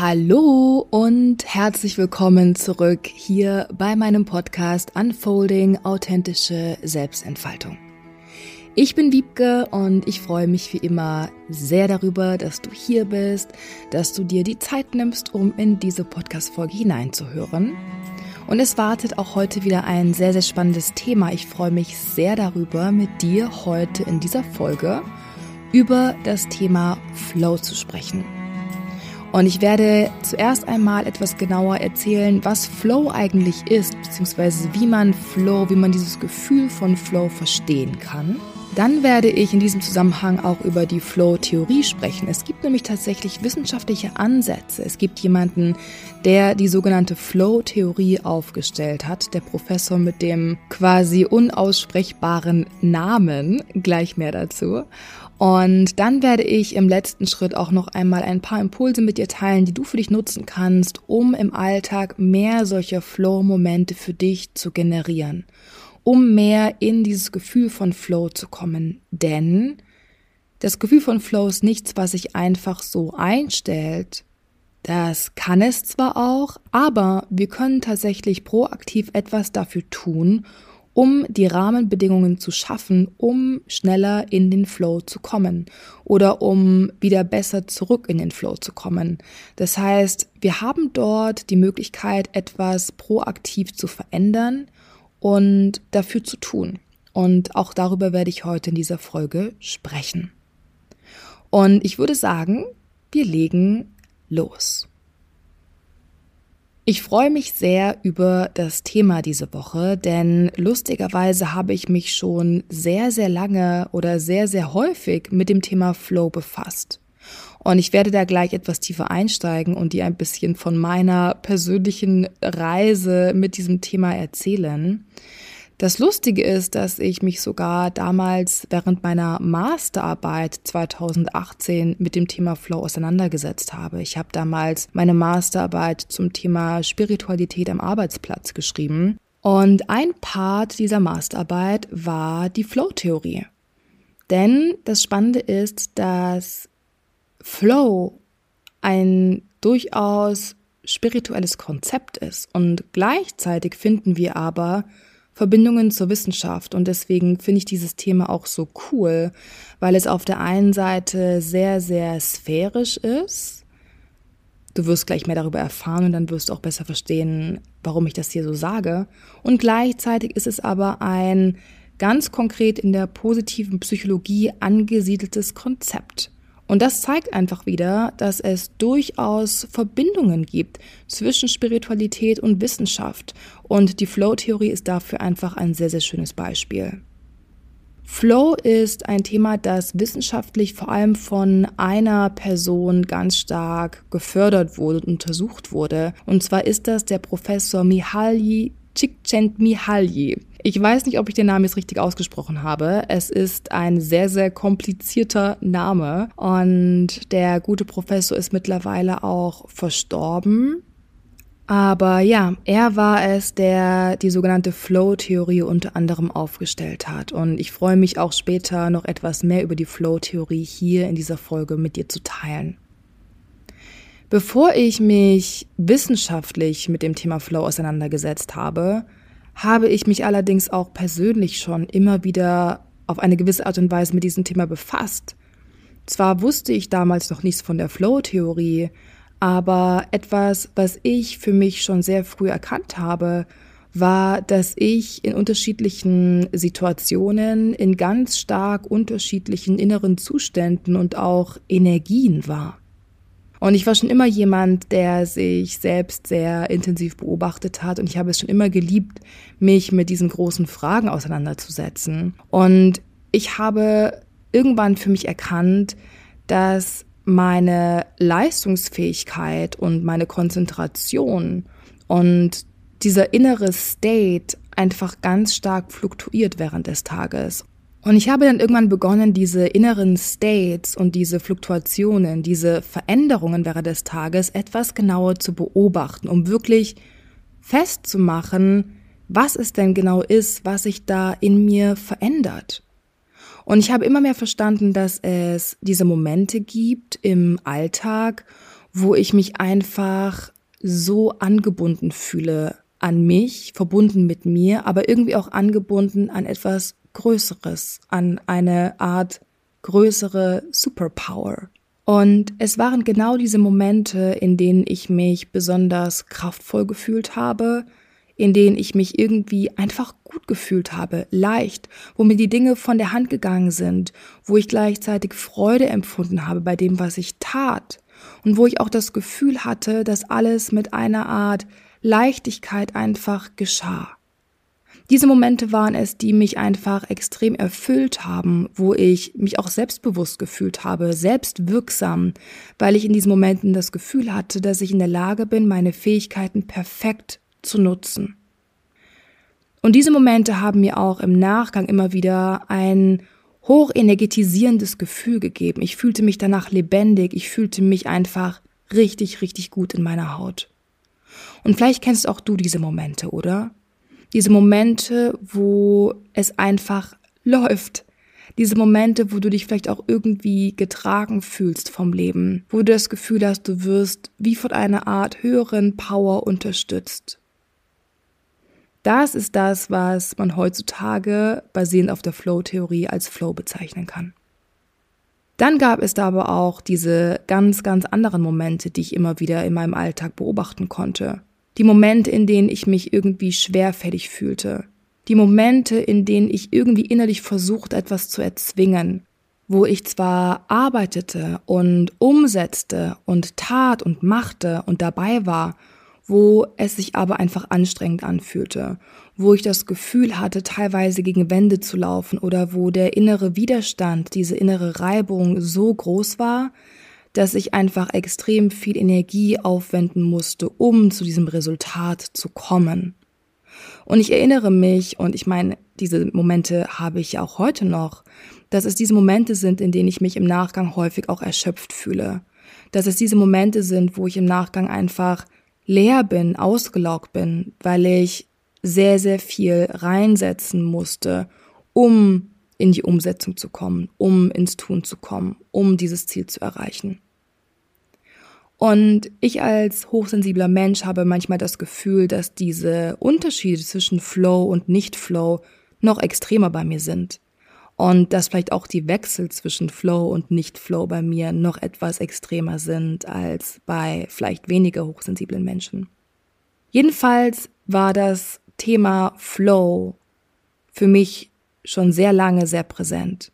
Hallo und herzlich willkommen zurück hier bei meinem Podcast Unfolding authentische Selbstentfaltung. Ich bin Wiebke und ich freue mich wie immer sehr darüber, dass du hier bist, dass du dir die Zeit nimmst, um in diese Podcast-Folge hineinzuhören. Und es wartet auch heute wieder ein sehr, sehr spannendes Thema. Ich freue mich sehr darüber, mit dir heute in dieser Folge über das Thema Flow zu sprechen. Und ich werde zuerst einmal etwas genauer erzählen, was Flow eigentlich ist, beziehungsweise wie man Flow, wie man dieses Gefühl von Flow verstehen kann. Dann werde ich in diesem Zusammenhang auch über die Flow-Theorie sprechen. Es gibt nämlich tatsächlich wissenschaftliche Ansätze. Es gibt jemanden, der die sogenannte Flow-Theorie aufgestellt hat, der Professor mit dem quasi unaussprechbaren Namen, gleich mehr dazu. Und dann werde ich im letzten Schritt auch noch einmal ein paar Impulse mit dir teilen, die du für dich nutzen kannst, um im Alltag mehr solcher Flow-Momente für dich zu generieren, um mehr in dieses Gefühl von Flow zu kommen. Denn das Gefühl von Flow ist nichts, was sich einfach so einstellt. Das kann es zwar auch, aber wir können tatsächlich proaktiv etwas dafür tun, um die Rahmenbedingungen zu schaffen, um schneller in den Flow zu kommen oder um wieder besser zurück in den Flow zu kommen. Das heißt, wir haben dort die Möglichkeit, etwas proaktiv zu verändern und dafür zu tun. Und auch darüber werde ich heute in dieser Folge sprechen. Und ich würde sagen, wir legen los. Ich freue mich sehr über das Thema diese Woche, denn lustigerweise habe ich mich schon sehr, sehr lange oder sehr, sehr häufig mit dem Thema Flow befasst. Und ich werde da gleich etwas tiefer einsteigen und dir ein bisschen von meiner persönlichen Reise mit diesem Thema erzählen. Das Lustige ist, dass ich mich sogar damals während meiner Masterarbeit 2018 mit dem Thema Flow auseinandergesetzt habe. Ich habe damals meine Masterarbeit zum Thema Spiritualität am Arbeitsplatz geschrieben. Und ein Part dieser Masterarbeit war die Flow-Theorie. Denn das Spannende ist, dass Flow ein durchaus spirituelles Konzept ist. Und gleichzeitig finden wir aber Verbindungen zur Wissenschaft. Und deswegen finde ich dieses Thema auch so cool, weil es auf der einen Seite sehr, sehr sphärisch ist. Du wirst gleich mehr darüber erfahren und dann wirst du auch besser verstehen, warum ich das hier so sage. Und gleichzeitig ist es aber ein ganz konkret in der positiven Psychologie angesiedeltes Konzept. Und das zeigt einfach wieder, dass es durchaus Verbindungen gibt zwischen Spiritualität und Wissenschaft. Und die Flow-Theorie ist dafür einfach ein sehr, sehr schönes Beispiel. Flow ist ein Thema, das wissenschaftlich vor allem von einer Person ganz stark gefördert wurde und untersucht wurde. Und zwar ist das der Professor Mihaly Csikszentmihalyi. Ich weiß nicht, ob ich den Namen jetzt richtig ausgesprochen habe. Es ist ein sehr, sehr komplizierter Name und der gute Professor ist mittlerweile auch verstorben. Aber ja, er war es, der die sogenannte Flow-Theorie unter anderem aufgestellt hat. Und ich freue mich auch später noch etwas mehr über die Flow-Theorie hier in dieser Folge mit dir zu teilen. Bevor ich mich wissenschaftlich mit dem Thema Flow auseinandergesetzt habe, habe ich mich allerdings auch persönlich schon immer wieder auf eine gewisse Art und Weise mit diesem Thema befasst. Zwar wusste ich damals noch nichts von der Flow-Theorie, aber etwas, was ich für mich schon sehr früh erkannt habe, war, dass ich in unterschiedlichen Situationen in ganz stark unterschiedlichen inneren Zuständen und auch Energien war. Und ich war schon immer jemand, der sich selbst sehr intensiv beobachtet hat und ich habe es schon immer geliebt, mich mit diesen großen Fragen auseinanderzusetzen. Und ich habe irgendwann für mich erkannt, dass meine Leistungsfähigkeit und meine Konzentration und dieser innere State einfach ganz stark fluktuiert während des Tages. Und ich habe dann irgendwann begonnen, diese inneren States und diese Fluktuationen, diese Veränderungen während des Tages etwas genauer zu beobachten, um wirklich festzumachen, was es denn genau ist, was sich da in mir verändert. Und ich habe immer mehr verstanden, dass es diese Momente gibt im Alltag, wo ich mich einfach so angebunden fühle an mich, verbunden mit mir, aber irgendwie auch angebunden an etwas Größeres, an eine Art größere Superpower. Und es waren genau diese Momente, in denen ich mich besonders kraftvoll gefühlt habe, in denen ich mich irgendwie einfach gut gefühlt habe, leicht, wo mir die Dinge von der Hand gegangen sind, wo ich gleichzeitig Freude empfunden habe bei dem, was ich tat und wo ich auch das Gefühl hatte, dass alles mit einer Art Leichtigkeit einfach geschah. Diese Momente waren es, die mich einfach extrem erfüllt haben, wo ich mich auch selbstbewusst gefühlt habe, selbstwirksam, weil ich in diesen Momenten das Gefühl hatte, dass ich in der Lage bin, meine Fähigkeiten perfekt zu nutzen. Und diese Momente haben mir auch im Nachgang immer wieder ein hochenergetisierendes Gefühl gegeben. Ich fühlte mich danach lebendig, ich fühlte mich einfach richtig, richtig gut in meiner Haut. Und vielleicht kennst auch du diese Momente, oder? Diese Momente, wo es einfach läuft. Diese Momente, wo du dich vielleicht auch irgendwie getragen fühlst vom Leben, wo du das Gefühl hast, du wirst wie von einer Art höheren Power unterstützt. Das ist das, was man heutzutage basierend auf der Flow-Theorie als Flow bezeichnen kann. Dann gab es da aber auch diese ganz, ganz anderen Momente, die ich immer wieder in meinem Alltag beobachten konnte. Die Momente, in denen ich mich irgendwie schwerfällig fühlte. Die Momente, in denen ich irgendwie innerlich versucht, etwas zu erzwingen. Wo ich zwar arbeitete und umsetzte und tat und machte und dabei war, wo es sich aber einfach anstrengend anfühlte, wo ich das Gefühl hatte, teilweise gegen Wände zu laufen oder wo der innere Widerstand, diese innere Reibung so groß war, dass ich einfach extrem viel Energie aufwenden musste, um zu diesem Resultat zu kommen. Und ich erinnere mich, und ich meine, diese Momente habe ich auch heute noch, dass es diese Momente sind, in denen ich mich im Nachgang häufig auch erschöpft fühle. Dass es diese Momente sind, wo ich im Nachgang einfach leer bin, ausgelaugt bin, weil ich sehr, sehr viel reinsetzen musste, um in die Umsetzung zu kommen, um ins Tun zu kommen, um dieses Ziel zu erreichen. Und ich als hochsensibler Mensch habe manchmal das Gefühl, dass diese Unterschiede zwischen Flow und Nicht-Flow noch extremer bei mir sind und dass vielleicht auch die Wechsel zwischen Flow und Nicht-Flow bei mir noch etwas extremer sind als bei vielleicht weniger hochsensiblen Menschen. Jedenfalls war das Thema Flow für mich schon sehr lange sehr präsent.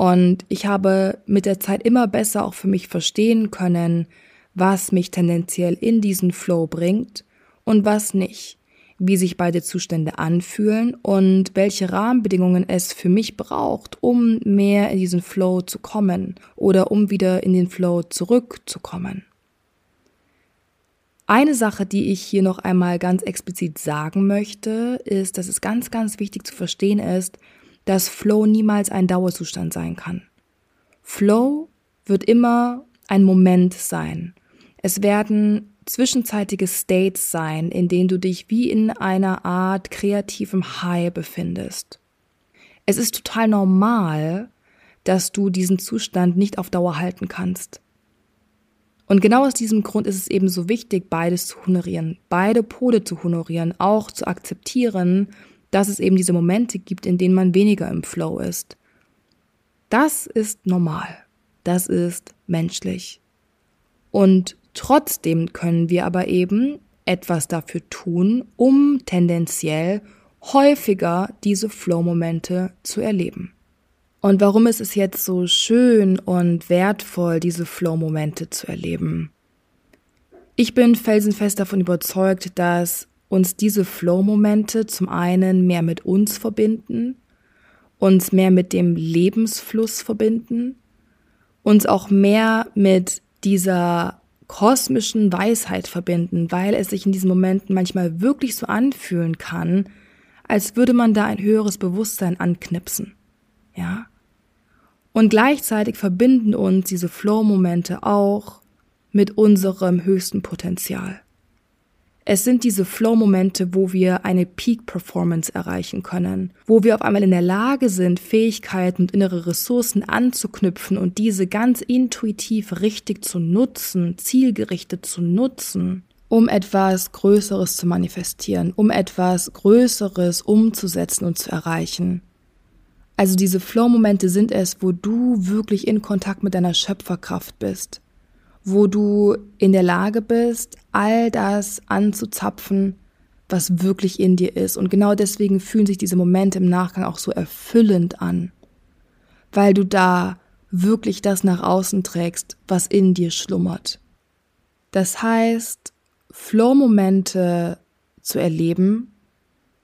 Und ich habe mit der Zeit immer besser auch für mich verstehen können, was mich tendenziell in diesen Flow bringt und was nicht wie sich beide Zustände anfühlen und welche Rahmenbedingungen es für mich braucht, um mehr in diesen Flow zu kommen oder um wieder in den Flow zurückzukommen. Eine Sache, die ich hier noch einmal ganz explizit sagen möchte, ist, dass es ganz, ganz wichtig zu verstehen ist, dass Flow niemals ein Dauerzustand sein kann. Flow wird immer ein Moment sein. Es werden zwischenzeitige States sein, in denen du dich wie in einer Art kreativem High befindest. Es ist total normal, dass du diesen Zustand nicht auf Dauer halten kannst. Und genau aus diesem Grund ist es eben so wichtig, beides zu honorieren, beide Pole zu honorieren, auch zu akzeptieren, dass es eben diese Momente gibt, in denen man weniger im Flow ist. Das ist normal. Das ist menschlich. Und Trotzdem können wir aber eben etwas dafür tun, um tendenziell häufiger diese Flow-Momente zu erleben. Und warum ist es jetzt so schön und wertvoll, diese Flow-Momente zu erleben? Ich bin felsenfest davon überzeugt, dass uns diese Flow-Momente zum einen mehr mit uns verbinden, uns mehr mit dem Lebensfluss verbinden, uns auch mehr mit dieser kosmischen Weisheit verbinden, weil es sich in diesen Momenten manchmal wirklich so anfühlen kann, als würde man da ein höheres Bewusstsein anknipsen. Ja? Und gleichzeitig verbinden uns diese Flow-Momente auch mit unserem höchsten Potenzial. Es sind diese Flow-Momente, wo wir eine Peak-Performance erreichen können, wo wir auf einmal in der Lage sind, Fähigkeiten und innere Ressourcen anzuknüpfen und diese ganz intuitiv richtig zu nutzen, zielgerichtet zu nutzen, um etwas Größeres zu manifestieren, um etwas Größeres umzusetzen und zu erreichen. Also diese Flow-Momente sind es, wo du wirklich in Kontakt mit deiner Schöpferkraft bist wo du in der Lage bist, all das anzuzapfen, was wirklich in dir ist. Und genau deswegen fühlen sich diese Momente im Nachgang auch so erfüllend an, weil du da wirklich das nach außen trägst, was in dir schlummert. Das heißt, Flow-Momente zu erleben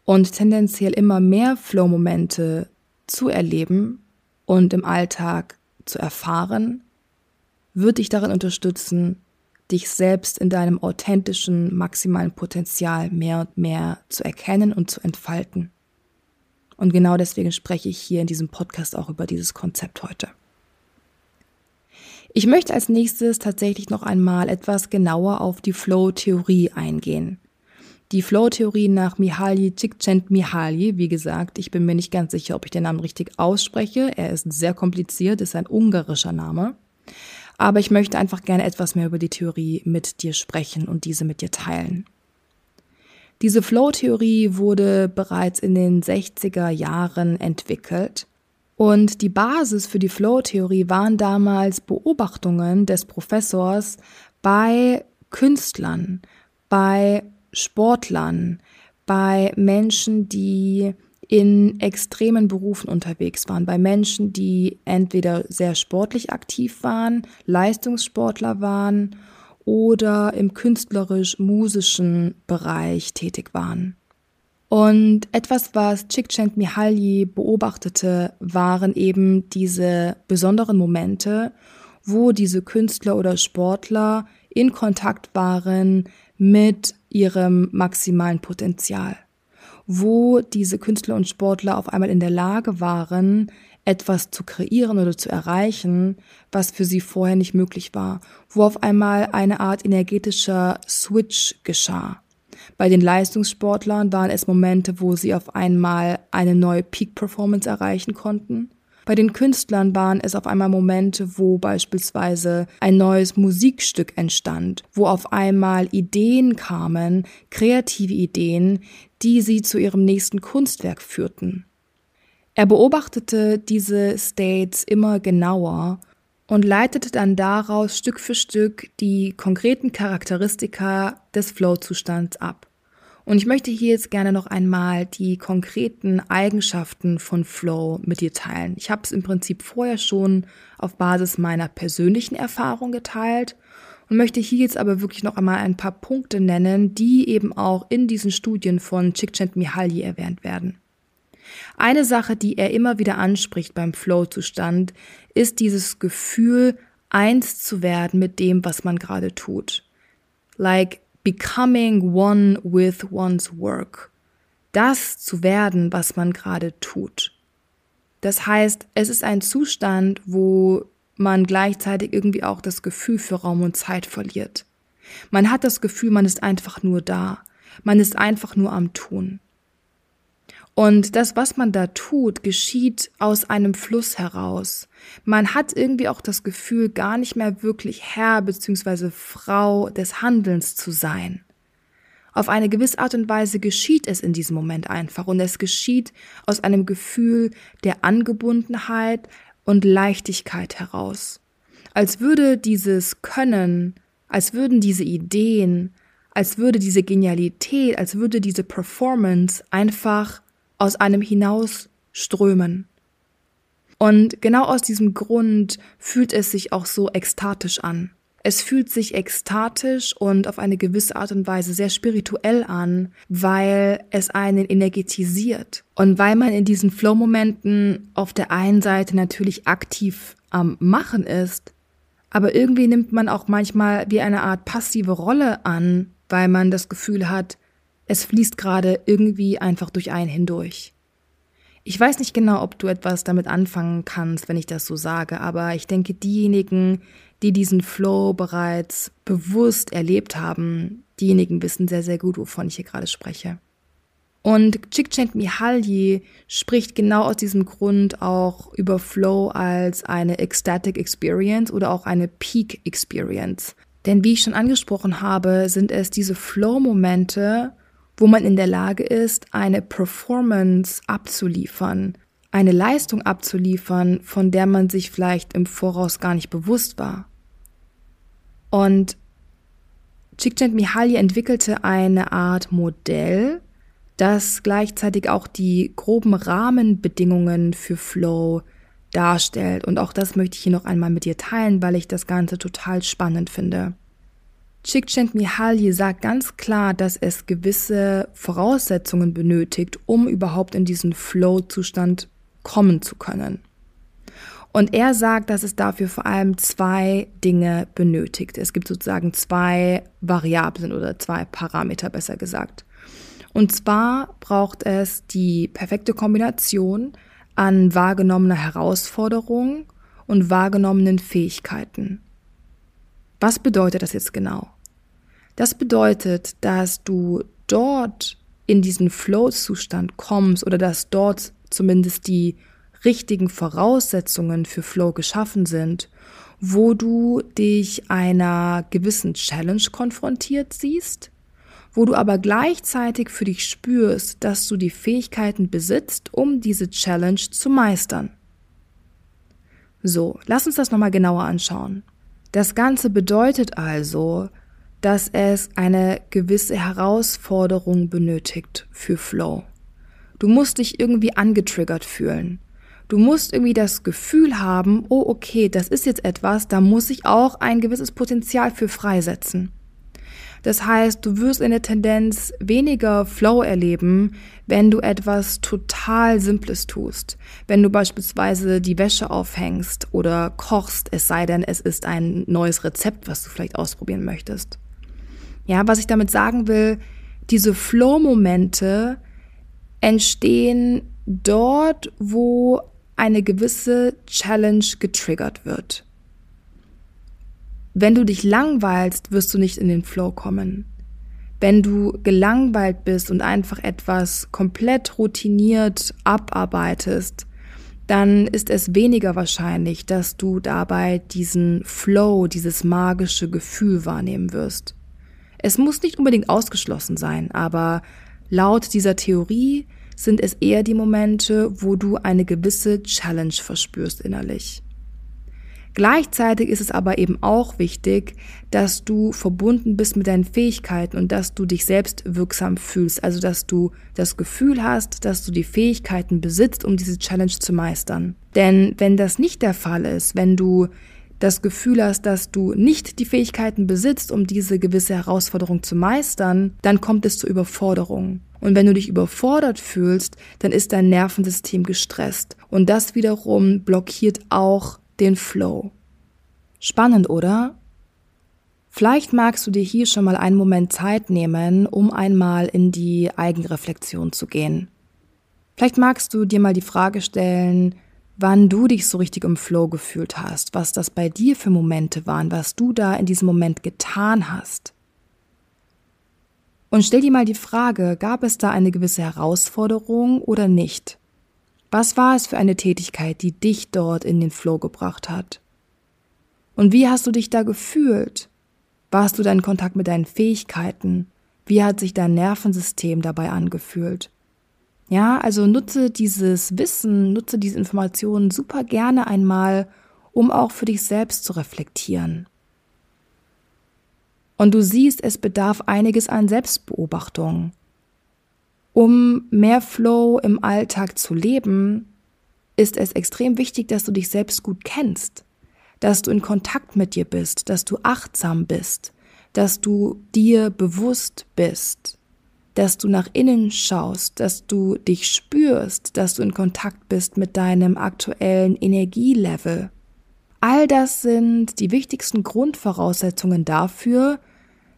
und tendenziell immer mehr Flow-Momente zu erleben und im Alltag zu erfahren, wird dich darin unterstützen, dich selbst in deinem authentischen, maximalen Potenzial mehr und mehr zu erkennen und zu entfalten. Und genau deswegen spreche ich hier in diesem Podcast auch über dieses Konzept heute. Ich möchte als nächstes tatsächlich noch einmal etwas genauer auf die Flow-Theorie eingehen. Die Flow-Theorie nach Mihaly Csikszentmihalyi, wie gesagt, ich bin mir nicht ganz sicher, ob ich den Namen richtig ausspreche. Er ist sehr kompliziert, ist ein ungarischer Name. Aber ich möchte einfach gerne etwas mehr über die Theorie mit dir sprechen und diese mit dir teilen. Diese Flow-Theorie wurde bereits in den 60er Jahren entwickelt und die Basis für die Flow-Theorie waren damals Beobachtungen des Professors bei Künstlern, bei Sportlern, bei Menschen, die in extremen Berufen unterwegs waren, bei Menschen, die entweder sehr sportlich aktiv waren, Leistungssportler waren oder im künstlerisch-musischen Bereich tätig waren. Und etwas, was Csikszentmihalyi beobachtete, waren eben diese besonderen Momente, wo diese Künstler oder Sportler in Kontakt waren mit ihrem maximalen Potenzial wo diese Künstler und Sportler auf einmal in der Lage waren, etwas zu kreieren oder zu erreichen, was für sie vorher nicht möglich war, wo auf einmal eine Art energetischer Switch geschah. Bei den Leistungssportlern waren es Momente, wo sie auf einmal eine neue Peak-Performance erreichen konnten. Bei den Künstlern waren es auf einmal Momente, wo beispielsweise ein neues Musikstück entstand, wo auf einmal Ideen kamen, kreative Ideen, die sie zu ihrem nächsten Kunstwerk führten. Er beobachtete diese States immer genauer und leitete dann daraus Stück für Stück die konkreten Charakteristika des Flow-Zustands ab. Und ich möchte hier jetzt gerne noch einmal die konkreten Eigenschaften von Flow mit dir teilen. Ich habe es im Prinzip vorher schon auf Basis meiner persönlichen Erfahrung geteilt und möchte hier jetzt aber wirklich noch einmal ein paar Punkte nennen, die eben auch in diesen Studien von Csikszentmihalyi erwähnt werden. Eine Sache, die er immer wieder anspricht beim Flow-Zustand, ist dieses Gefühl, eins zu werden mit dem, was man gerade tut. Like becoming one with one's work. Das zu werden, was man gerade tut. Das heißt, es ist ein Zustand, wo man gleichzeitig irgendwie auch das Gefühl für Raum und Zeit verliert. Man hat das Gefühl, man ist einfach nur da. Man ist einfach nur am Tun. Und das, was man da tut, geschieht aus einem Fluss heraus. Man hat irgendwie auch das Gefühl, gar nicht mehr wirklich Herr bzw. Frau des Handelns zu sein. Auf eine gewisse Art und Weise geschieht es in diesem Moment einfach und es geschieht aus einem Gefühl der Angebundenheit und Leichtigkeit heraus. Als würde dieses Können, als würden diese Ideen, als würde diese Genialität, als würde diese Performance einfach aus einem hinaus strömen. Und genau aus diesem Grund fühlt es sich auch so ekstatisch an. Es fühlt sich ekstatisch und auf eine gewisse Art und Weise sehr spirituell an, weil es einen energetisiert. Und weil man in diesen Flow-Momenten auf der einen Seite natürlich aktiv am Machen ist, aber irgendwie nimmt man auch manchmal wie eine Art passive Rolle an, weil man das Gefühl hat, es fließt gerade irgendwie einfach durch einen hindurch. Ich weiß nicht genau, ob du etwas damit anfangen kannst, wenn ich das so sage, aber ich denke, diejenigen, die diesen Flow bereits bewusst erlebt haben, diejenigen wissen sehr, sehr gut, wovon ich hier gerade spreche. Und Csikszentmihalyi spricht genau aus diesem Grund auch über Flow als eine Ecstatic Experience oder auch eine Peak Experience. Denn wie ich schon angesprochen habe, sind es diese Flow-Momente, wo man in der Lage ist, eine Performance abzuliefern, eine Leistung abzuliefern, von der man sich vielleicht im Voraus gar nicht bewusst war. Und Csikszentmihalyi entwickelte eine Art Modell, das gleichzeitig auch die groben Rahmenbedingungen für Flow darstellt. Und auch das möchte ich hier noch einmal mit dir teilen, weil ich das Ganze total spannend finde. Csikszentmihalyi sagt ganz klar, dass es gewisse Voraussetzungen benötigt, um überhaupt in diesen Flow-Zustand kommen zu können. Und er sagt, dass es dafür vor allem zwei Dinge benötigt. Es gibt sozusagen zwei Variablen oder zwei Parameter, besser gesagt. Und zwar braucht es die perfekte Kombination an wahrgenommener Herausforderung und wahrgenommenen Fähigkeiten. Was bedeutet das jetzt genau? Das bedeutet, dass du dort in diesen Flow-Zustand kommst oder dass dort zumindest die richtigen Voraussetzungen für Flow geschaffen sind, wo du dich einer gewissen Challenge konfrontiert siehst, wo du aber gleichzeitig für dich spürst, dass du die Fähigkeiten besitzt, um diese Challenge zu meistern. So, lass uns das nochmal genauer anschauen. Das Ganze bedeutet also, dass es eine gewisse Herausforderung benötigt für Flow. Du musst dich irgendwie angetriggert fühlen. Du musst irgendwie das Gefühl haben, oh okay, das ist jetzt etwas, da muss ich auch ein gewisses Potenzial für freisetzen. Das heißt, du wirst in der Tendenz weniger Flow erleben, wenn du etwas total Simples tust. Wenn du beispielsweise die Wäsche aufhängst oder kochst, es sei denn, es ist ein neues Rezept, was du vielleicht ausprobieren möchtest. Ja, was ich damit sagen will, diese Flow-Momente entstehen dort, wo eine gewisse Challenge getriggert wird. Wenn du dich langweilst, wirst du nicht in den Flow kommen. Wenn du gelangweilt bist und einfach etwas komplett routiniert abarbeitest, dann ist es weniger wahrscheinlich, dass du dabei diesen Flow, dieses magische Gefühl wahrnehmen wirst. Es muss nicht unbedingt ausgeschlossen sein, aber laut dieser Theorie sind es eher die Momente, wo du eine gewisse Challenge verspürst innerlich. Gleichzeitig ist es aber eben auch wichtig, dass du verbunden bist mit deinen Fähigkeiten und dass du dich selbst wirksam fühlst. Also, dass du das Gefühl hast, dass du die Fähigkeiten besitzt, um diese Challenge zu meistern. Denn wenn das nicht der Fall ist, wenn du das Gefühl hast, dass du nicht die Fähigkeiten besitzt, um diese gewisse Herausforderung zu meistern, dann kommt es zur Überforderung. Und wenn du dich überfordert fühlst, dann ist dein Nervensystem gestresst. Und das wiederum blockiert auch den Flow. Spannend, oder? Vielleicht magst du dir hier schon mal einen Moment Zeit nehmen, um einmal in die Eigenreflexion zu gehen. Vielleicht magst du dir mal die Frage stellen, wann du dich so richtig im Flow gefühlt hast, was das bei dir für Momente waren, was du da in diesem Moment getan hast. Und stell dir mal die Frage, gab es da eine gewisse Herausforderung oder nicht? Was war es für eine Tätigkeit, die dich dort in den Flow gebracht hat? Und wie hast du dich da gefühlt? Warst du da in Kontakt mit deinen Fähigkeiten? Wie hat sich dein Nervensystem dabei angefühlt? Ja, also nutze dieses Wissen, nutze diese Informationen super gerne einmal, um auch für dich selbst zu reflektieren. Und du siehst, es bedarf einiges an Selbstbeobachtung. Um mehr Flow im Alltag zu leben, ist es extrem wichtig, dass du dich selbst gut kennst, dass du in Kontakt mit dir bist, dass du achtsam bist, dass du dir bewusst bist, dass du nach innen schaust, dass du dich spürst, dass du in Kontakt bist mit deinem aktuellen Energielevel. All das sind die wichtigsten Grundvoraussetzungen dafür,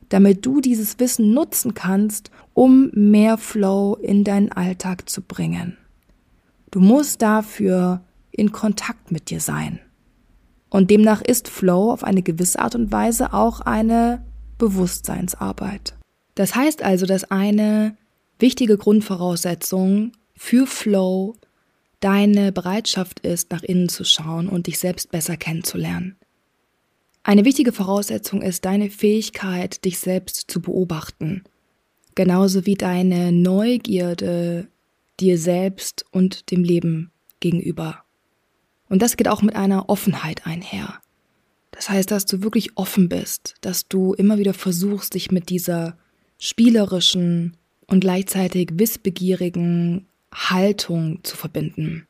damit du dieses Wissen nutzen kannst, um mehr Flow in deinen Alltag zu bringen. Du musst dafür in Kontakt mit dir sein. Und demnach ist Flow auf eine gewisse Art und Weise auch eine Bewusstseinsarbeit. Das heißt also, dass eine wichtige Grundvoraussetzung für Flow deine Bereitschaft ist, nach innen zu schauen und dich selbst besser kennenzulernen. Eine wichtige Voraussetzung ist deine Fähigkeit, dich selbst zu beobachten, genauso wie deine Neugierde dir selbst und dem Leben gegenüber. Und das geht auch mit einer Offenheit einher. Das heißt, dass du wirklich offen bist, dass du immer wieder versuchst, dich mit dieser spielerischen und gleichzeitig wissbegierigen Haltung zu verbinden.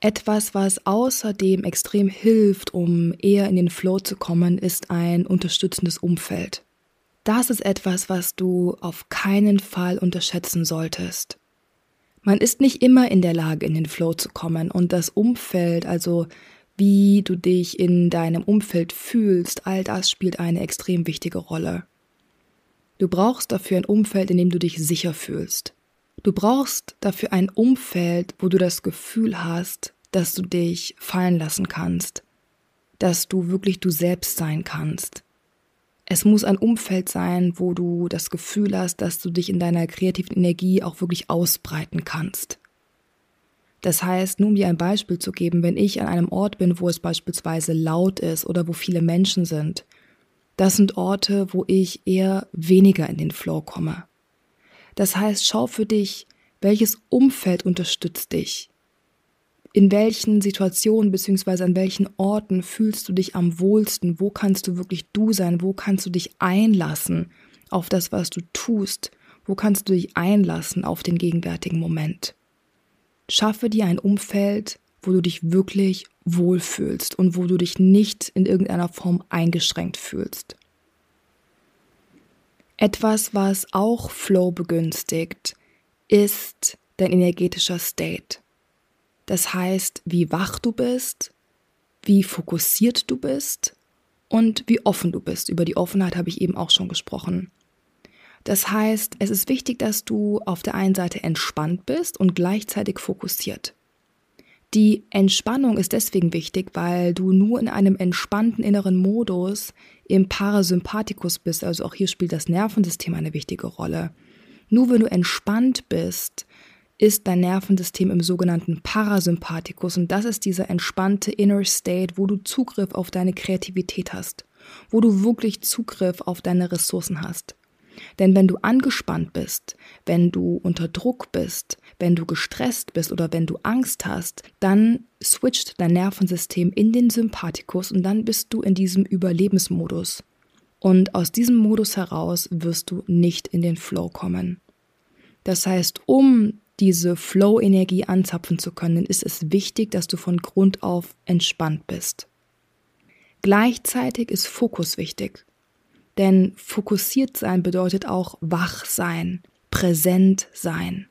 Etwas, was außerdem extrem hilft, um eher in den Flow zu kommen, ist ein unterstützendes Umfeld. Das ist etwas, was du auf keinen Fall unterschätzen solltest. Man ist nicht immer in der Lage, in den Flow zu kommen und das Umfeld, also wie du dich in deinem Umfeld fühlst, all das spielt eine extrem wichtige Rolle. Du brauchst dafür ein Umfeld, in dem du dich sicher fühlst. Du brauchst dafür ein Umfeld, wo du das Gefühl hast, dass du dich fallen lassen kannst, dass du wirklich du selbst sein kannst. Es muss ein Umfeld sein, wo du das Gefühl hast, dass du dich in deiner kreativen Energie auch wirklich ausbreiten kannst. Das heißt, nur um dir ein Beispiel zu geben, wenn ich an einem Ort bin, wo es beispielsweise laut ist oder wo viele Menschen sind, das sind Orte, wo ich eher weniger in den Flow komme. Das heißt, schau für dich, welches Umfeld unterstützt dich. In welchen Situationen bzw. an welchen Orten fühlst du dich am wohlsten? Wo kannst du wirklich du sein? Wo kannst du dich einlassen auf das, was du tust? Wo kannst du dich einlassen auf den gegenwärtigen Moment? Schaffe dir ein Umfeld, wo du dich wirklich wohlfühlst und wo du dich nicht in irgendeiner Form eingeschränkt fühlst. Etwas, was auch Flow begünstigt, ist dein energetischer State. Das heißt, wie wach du bist, wie fokussiert du bist und wie offen du bist. Über die Offenheit habe ich eben auch schon gesprochen. Das heißt, es ist wichtig, dass du auf der einen Seite entspannt bist und gleichzeitig fokussiert. Die Entspannung ist deswegen wichtig, weil du nur in einem entspannten inneren Modus im Parasympathikus bist, also auch hier spielt das Nervensystem eine wichtige Rolle. Nur wenn du entspannt bist, ist dein Nervensystem im sogenannten Parasympathikus und das ist dieser entspannte Inner State, wo du Zugriff auf deine Kreativität hast, wo du wirklich Zugriff auf deine Ressourcen hast. Denn wenn du angespannt bist, wenn du unter Druck bist, wenn du gestresst bist oder wenn du Angst hast, dann switcht dein Nervensystem in den Sympathikus und dann bist du in diesem Überlebensmodus. Und aus diesem Modus heraus wirst du nicht in den Flow kommen. Das heißt, um diese Flow-Energie anzapfen zu können, ist es wichtig, dass du von Grund auf entspannt bist. Gleichzeitig ist Fokus wichtig. Denn fokussiert sein bedeutet auch wach sein, präsent sein.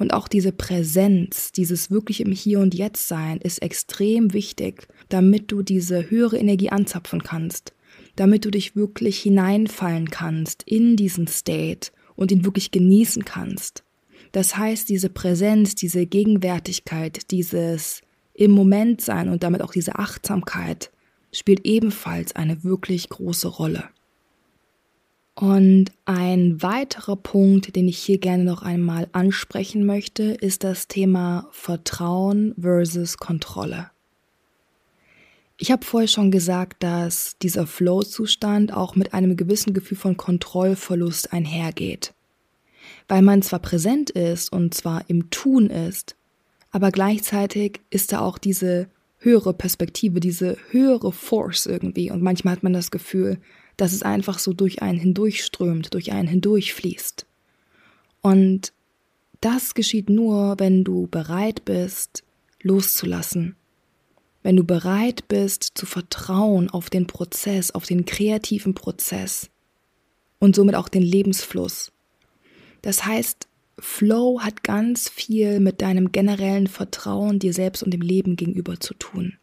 Und auch diese Präsenz, dieses wirklich im Hier und Jetzt sein, ist extrem wichtig, damit du diese höhere Energie anzapfen kannst, damit du dich wirklich hineinfallen kannst in diesen State und ihn wirklich genießen kannst. Das heißt, diese Präsenz, diese Gegenwärtigkeit, dieses im Moment sein und damit auch diese Achtsamkeit spielt ebenfalls eine wirklich große Rolle. Und ein weiterer Punkt, den ich hier gerne noch einmal ansprechen möchte, ist das Thema Vertrauen versus Kontrolle. Ich habe vorher schon gesagt, dass dieser Flow-Zustand auch mit einem gewissen Gefühl von Kontrollverlust einhergeht. Weil man zwar präsent ist und zwar im Tun ist, aber gleichzeitig ist da auch diese höhere Perspektive, diese höhere Force irgendwie. Und manchmal hat man das Gefühl, dass es einfach so durch einen hindurchströmt, durch einen hindurchfließt. Und das geschieht nur, wenn du bereit bist, loszulassen. Wenn du bereit bist, zu vertrauen auf den Prozess, auf den kreativen Prozess und somit auch den Lebensfluss. Das heißt, Flow hat ganz viel mit deinem generellen Vertrauen dir selbst und dem Leben gegenüber zu tun.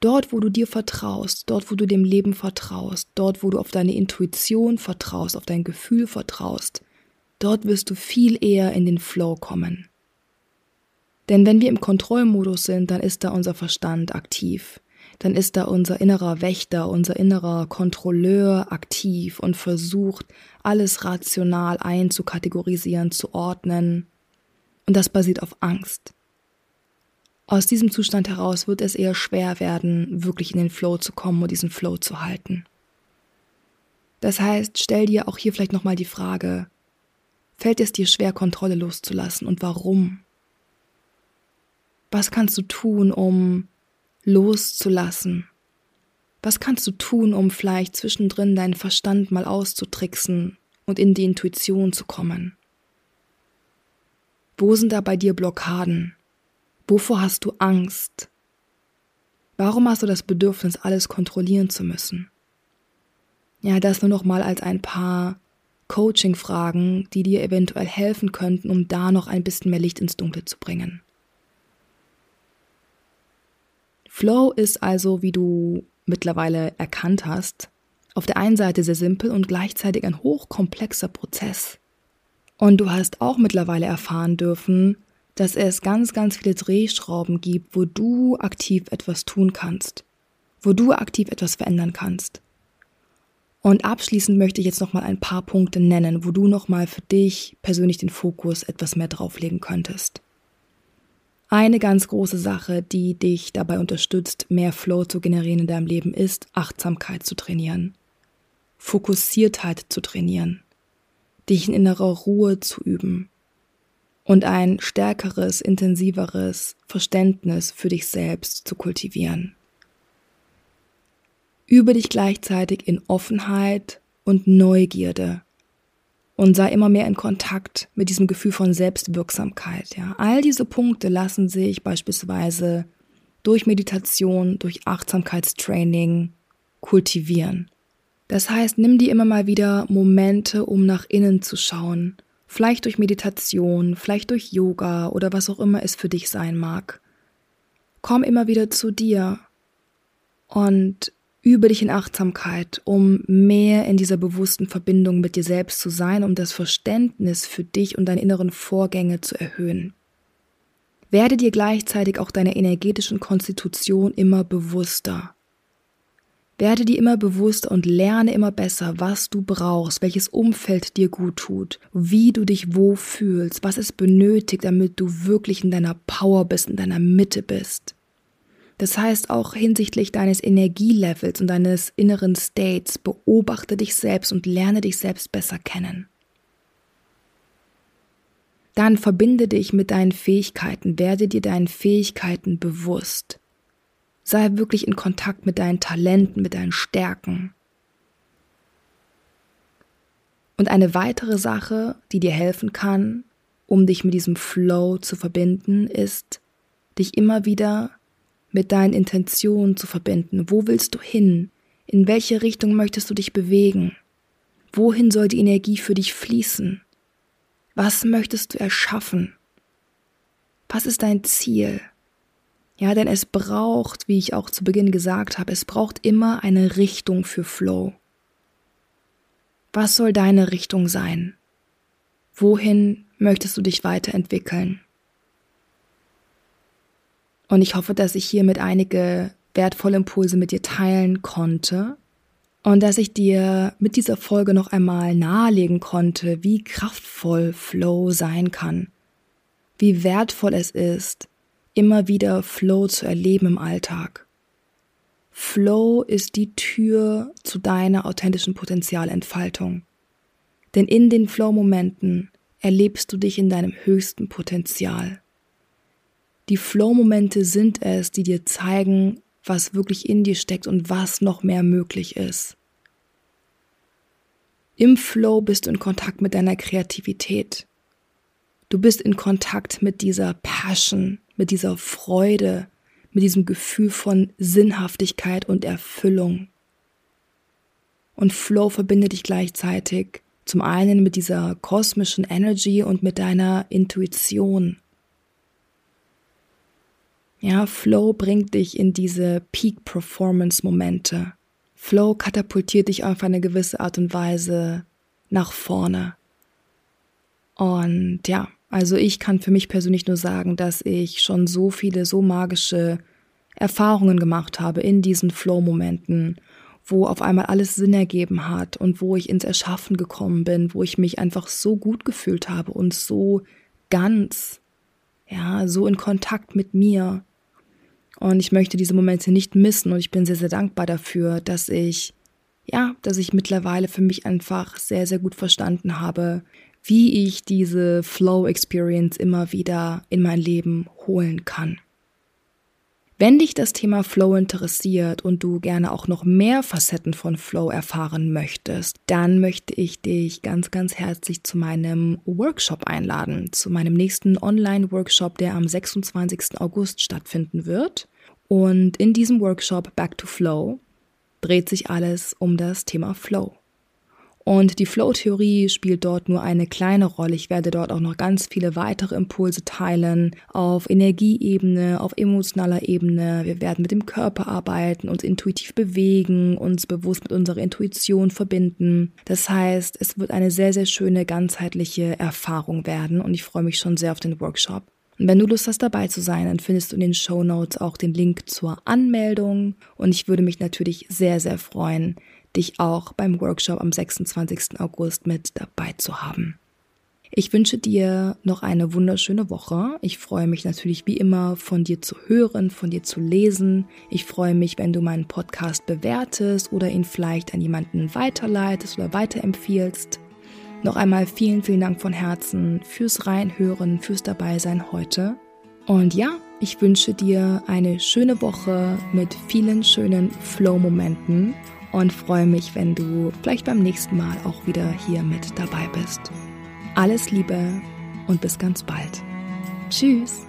Dort, wo du dir vertraust, dort, wo du dem Leben vertraust, dort, wo du auf deine Intuition vertraust, auf dein Gefühl vertraust, dort wirst du viel eher in den Flow kommen. Denn wenn wir im Kontrollmodus sind, dann ist da unser Verstand aktiv. dann ist da unser innerer Wächter, unser innerer Kontrolleur aktiv und versucht, alles rational einzukategorisieren, zu ordnen. Und das basiert auf Angst. Aus diesem Zustand heraus wird es eher schwer werden, wirklich in den Flow zu kommen und diesen Flow zu halten. Das heißt, stell dir auch hier vielleicht nochmal die Frage, fällt es dir schwer, Kontrolle loszulassen und warum? Was kannst du tun, um loszulassen? Was kannst du tun, um vielleicht zwischendrin deinen Verstand mal auszutricksen und in die Intuition zu kommen? Wo sind da bei dir Blockaden? Wovor hast du Angst? Warum hast du das Bedürfnis, alles kontrollieren zu müssen? Ja, das nur noch mal als ein paar Coaching-Fragen, die dir eventuell helfen könnten, um da noch ein bisschen mehr Licht ins Dunkle zu bringen. Flow ist also, wie du mittlerweile erkannt hast, auf der einen Seite sehr simpel und gleichzeitig ein hochkomplexer Prozess. Und du hast auch mittlerweile erfahren dürfen, dass es ganz, ganz viele Drehschrauben gibt, wo du aktiv etwas tun kannst, wo du aktiv etwas verändern kannst. Und abschließend möchte ich jetzt nochmal ein paar Punkte nennen, wo du nochmal für dich persönlich den Fokus etwas mehr drauflegen könntest. Eine ganz große Sache, die dich dabei unterstützt, mehr Flow zu generieren in deinem Leben, ist Achtsamkeit zu trainieren, Fokussiertheit zu trainieren, dich in innerer Ruhe zu üben und ein stärkeres, intensiveres Verständnis für dich selbst zu kultivieren. Übe dich gleichzeitig in Offenheit und Neugierde und sei immer mehr in Kontakt mit diesem Gefühl von Selbstwirksamkeit. Ja. All diese Punkte lassen sich beispielsweise durch Meditation, durch Achtsamkeitstraining kultivieren. Das heißt, nimm dir immer mal wieder Momente, um nach innen zu schauen. Vielleicht durch Meditation, vielleicht durch Yoga oder was auch immer es für dich sein mag. Komm immer wieder zu dir und Übe dich in Achtsamkeit, um mehr in dieser bewussten Verbindung mit dir selbst zu sein, um das Verständnis für dich und deine inneren Vorgänge zu erhöhen. Werde dir gleichzeitig auch deiner energetischen Konstitution immer bewusster. Werde dir immer bewusster und lerne immer besser, was du brauchst, welches Umfeld dir gut tut, wie du dich wo fühlst, was es benötigt, damit du wirklich in deiner Power bist, in deiner Mitte bist. Das heißt auch hinsichtlich deines Energielevels und deines inneren States, beobachte dich selbst und lerne dich selbst besser kennen. Dann verbinde dich mit deinen Fähigkeiten, werde dir deinen Fähigkeiten bewusst. Sei wirklich in Kontakt mit deinen Talenten, mit deinen Stärken. Und eine weitere Sache, die dir helfen kann, um dich mit diesem Flow zu verbinden, ist, dich immer wieder mit deinen Intentionen zu verbinden. Wo willst du hin? In welche Richtung möchtest du dich bewegen? Wohin soll die Energie für dich fließen? Was möchtest du erschaffen? Was ist dein Ziel? Ja, denn es braucht, wie ich auch zu Beginn gesagt habe, es braucht immer eine Richtung für Flow. Was soll deine Richtung sein? Wohin möchtest du dich weiterentwickeln? Und ich hoffe, dass ich hiermit einige wertvolle Impulse mit dir teilen konnte und dass ich dir mit dieser Folge noch einmal nahelegen konnte, wie kraftvoll Flow sein kann, wie wertvoll es ist, immer wieder Flow zu erleben im Alltag. Flow ist die Tür zu deiner authentischen Potenzialentfaltung. Denn in den Flow-Momenten erlebst du dich in deinem höchsten Potenzial. Die Flow-Momente sind es, die dir zeigen, was wirklich in dir steckt und was noch mehr möglich ist. Im Flow bist du in Kontakt mit deiner Kreativität. Du bist in Kontakt mit dieser Passion, mit dieser Freude, mit diesem Gefühl von Sinnhaftigkeit und Erfüllung. Und Flow verbindet dich gleichzeitig zum einen mit dieser kosmischen Energy und mit deiner Intuition. Ja, Flow bringt dich in diese Peak-Performance-Momente. Flow katapultiert dich auf eine gewisse Art und Weise nach vorne. Und ja, also ich kann für mich persönlich nur sagen, dass ich schon so viele, so magische Erfahrungen gemacht habe in diesen Flow-Momenten, wo auf einmal alles Sinn ergeben hat und wo ich ins Erschaffen gekommen bin, wo ich mich einfach so gut gefühlt habe und so ganz, ja, so in Kontakt mit mir. Und ich möchte diese Momente nicht missen und ich bin sehr, sehr dankbar dafür, dass ich, ja, dass ich mittlerweile für mich einfach sehr, sehr gut verstanden habe, wie ich diese Flow Experience immer wieder in mein Leben holen kann. Wenn dich das Thema Flow interessiert und du gerne auch noch mehr Facetten von Flow erfahren möchtest, dann möchte ich dich ganz, ganz herzlich zu meinem Workshop einladen, zu meinem nächsten Online-Workshop, der am 26. August stattfinden wird. Und in diesem Workshop Back to Flow dreht sich alles um das Thema Flow. Und die Flow-Theorie spielt dort nur eine kleine Rolle. Ich werde dort auch noch ganz viele weitere Impulse teilen auf Energieebene, auf emotionaler Ebene. Wir werden mit dem Körper arbeiten, uns intuitiv bewegen, uns bewusst mit unserer Intuition verbinden. Das heißt, es wird eine sehr, sehr schöne ganzheitliche Erfahrung werden und ich freue mich schon sehr auf den Workshop. Und wenn du Lust hast dabei zu sein, dann findest du in den Show Notes auch den Link zur Anmeldung und ich würde mich natürlich sehr, sehr freuen, dich auch beim Workshop am 26. August mit dabei zu haben. Ich wünsche dir noch eine wunderschöne Woche. Ich freue mich natürlich wie immer von dir zu hören, von dir zu lesen. Ich freue mich, wenn du meinen Podcast bewertest oder ihn vielleicht an jemanden weiterleitest oder weiterempfiehlst. Noch einmal vielen, vielen Dank von Herzen fürs Reinhören, fürs Dabeisein heute. Und ja, ich wünsche dir eine schöne Woche mit vielen schönen Flow-Momenten und freue mich, wenn du vielleicht beim nächsten Mal auch wieder hier mit dabei bist. Alles Liebe und bis ganz bald. Tschüss.